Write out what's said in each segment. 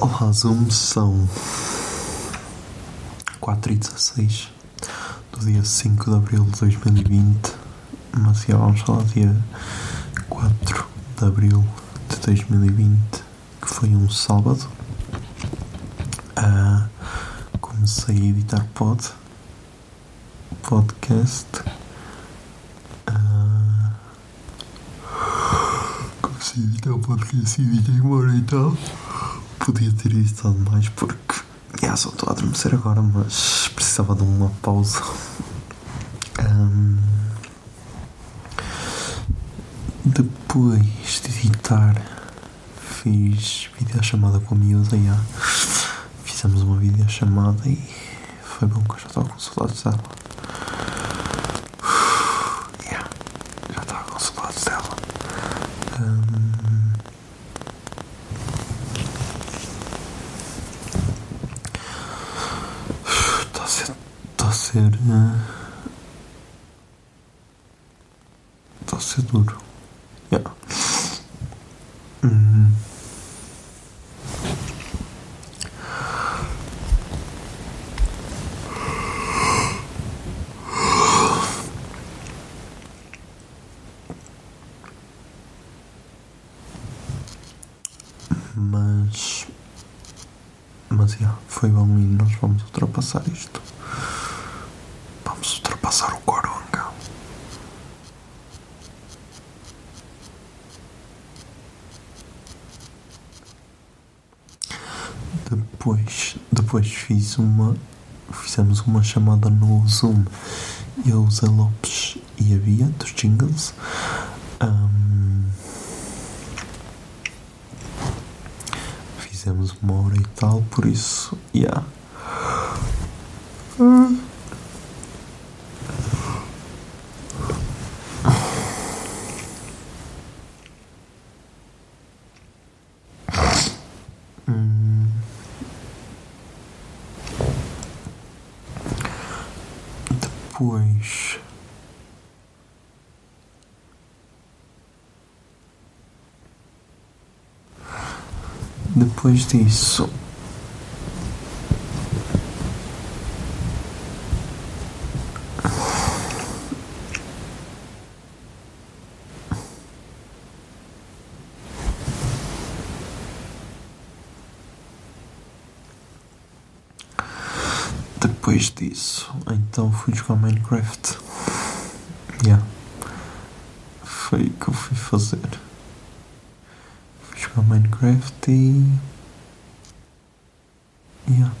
Olá, Zoom, são 4 e 16 do dia 5 de abril de 2020, mas já vamos falar dia 4 de abril de 2020, que foi um sábado. Ah, comecei a editar pod, podcast. Ah, comecei a editar podcast e editei embora e tal. Podia ter editado mais porque já só estou a adormecer agora, mas precisava de uma pausa. Ahm, depois de editar, fiz videochamada com a miúda. Já. Fizemos uma videochamada e foi bom que eu já estava com saudades dela. Já, já estava com saudades dela. Ahm, Está a ser. Está a ser. Duro. Yeah. Hum. Mas. Mas já, foi bom e nós vamos ultrapassar isto. Vamos ultrapassar o Coronga. Depois, depois fiz uma. Fizemos uma chamada no Zoom. Eu, Zé Lopes e a Bia dos Jingles. Ahm, Fizemos uma hora e tal, por isso, yeah. Hum. Depois. Depois disso. Depois disso, então fui jogar Minecraft. Yeah. Foi o que eu fui fazer. Fui jogar Minecraft e. Yeah.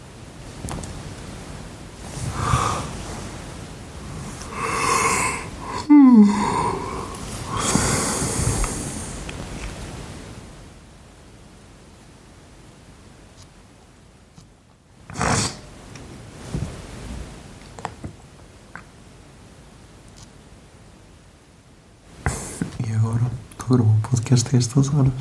E agora estou a gravar um podcast a estas horas.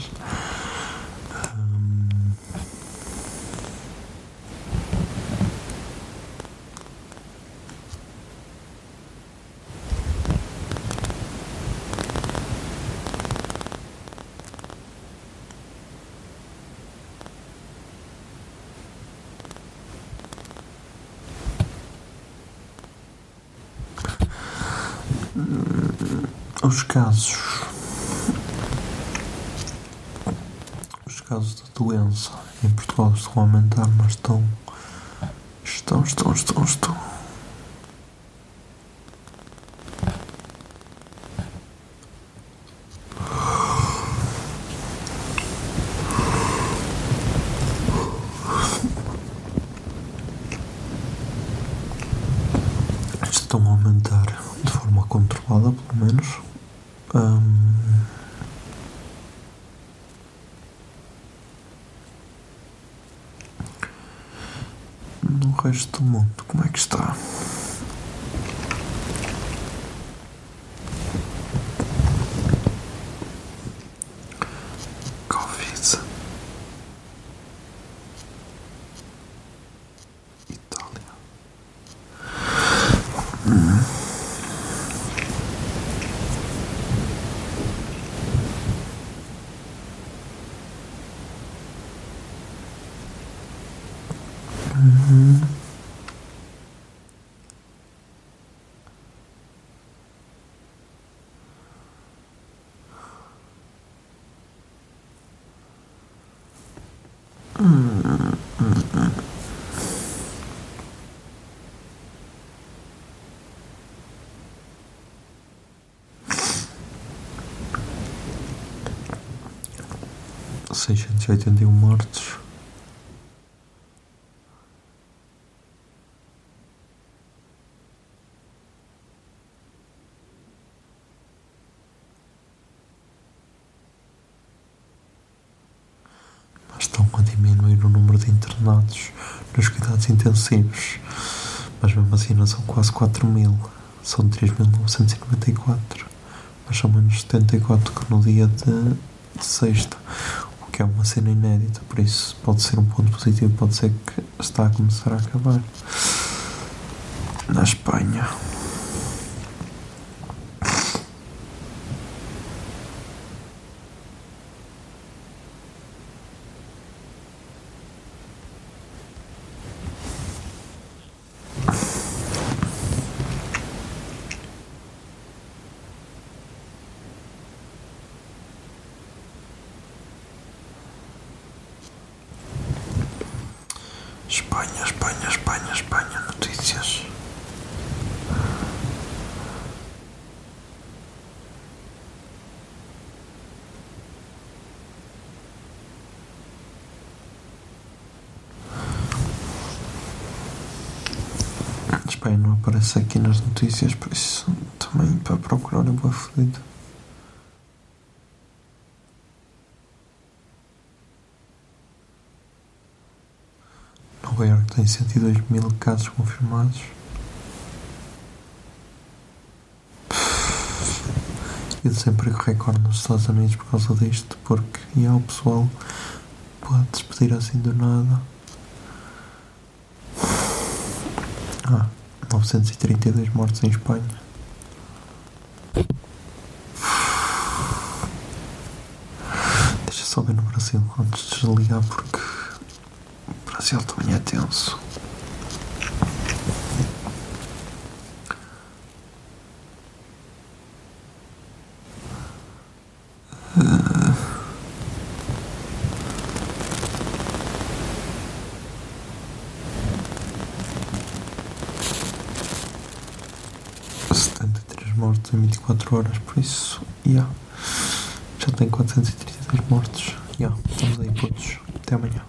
Os casos. Os casos de doença em Portugal estão a aumentar, mas estão. Estão, estão, estão, estão. Estão a aumentar de forma controlada, pelo menos. Hum, no resto do mundo, como é que está? Covid. Itália. Seiscentos e oitenta e um mortos. Mas estão a diminuir o número de internados nos cuidados intensivos. Mas mesmo assim não são quase 4 mil. São 3.994. Mas são menos 74 que no dia de, de sexta. O que é uma cena inédita. Por isso pode ser um ponto positivo. Pode ser que está a começar a acabar. Na Espanha. Espanha, Espanha, Espanha, Espanha. Notícias. Espanha não aparece aqui nas notícias, por isso também para procurar é boa fodido. Tem 102 mil casos confirmados. E desemprego recorde nos Estados Unidos por causa disto, porque já o pessoal pode despedir assim do nada. Ah, 932 mortos em Espanha. Deixa só ver no Brasil antes de desligar porque o Brasil também é tenso. setenta e três mortos em 24 horas, por isso, yeah. já tem 432 mortos. Yeah. Vamos aí, putos. Até amanhã.